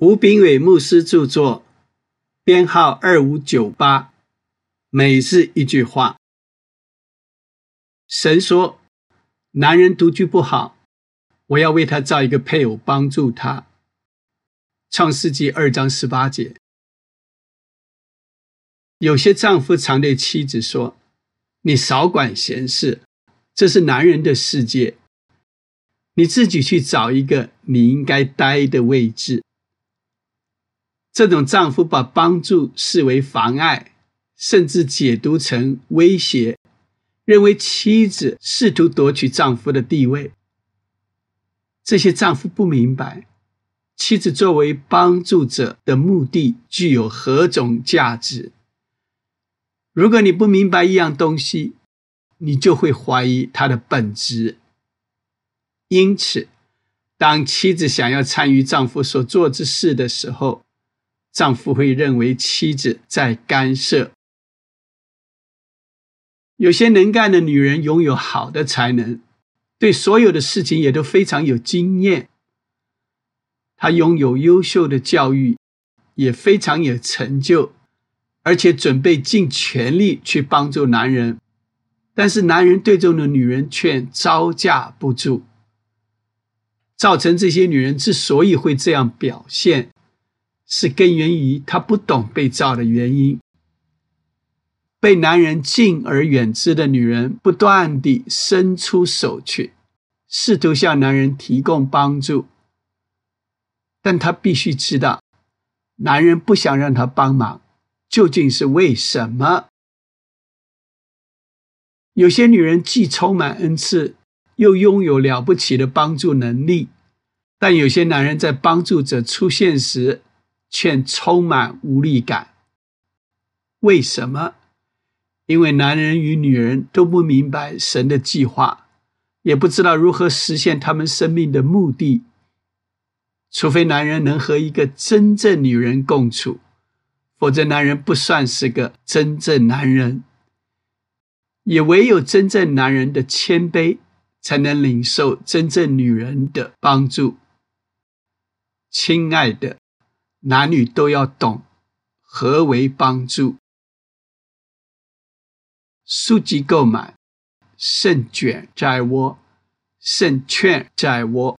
吴炳伟牧师著作，编号二五九八。每日一句话：神说，男人独居不好，我要为他造一个配偶帮助他。创世纪二章十八节。有些丈夫常对妻子说：“你少管闲事，这是男人的世界，你自己去找一个你应该待的位置。”这种丈夫把帮助视为妨碍，甚至解读成威胁，认为妻子试图夺取丈夫的地位。这些丈夫不明白，妻子作为帮助者的目的具有何种价值。如果你不明白一样东西，你就会怀疑它的本质。因此，当妻子想要参与丈夫所做之事的时候，丈夫会认为妻子在干涉。有些能干的女人拥有好的才能，对所有的事情也都非常有经验。她拥有优秀的教育，也非常有成就，而且准备尽全力去帮助男人。但是男人对这种的女人却招架不住，造成这些女人之所以会这样表现。是根源于她不懂被造的原因。被男人敬而远之的女人，不断地伸出手去，试图向男人提供帮助，但她必须知道，男人不想让她帮忙，究竟是为什么？有些女人既充满恩赐，又拥有了不起的帮助能力，但有些男人在帮助者出现时，却充满无力感。为什么？因为男人与女人都不明白神的计划，也不知道如何实现他们生命的目的。除非男人能和一个真正女人共处，否则男人不算是个真正男人。也唯有真正男人的谦卑，才能领受真正女人的帮助。亲爱的。男女都要懂何为帮助。书籍购买，胜券在握，胜券在握。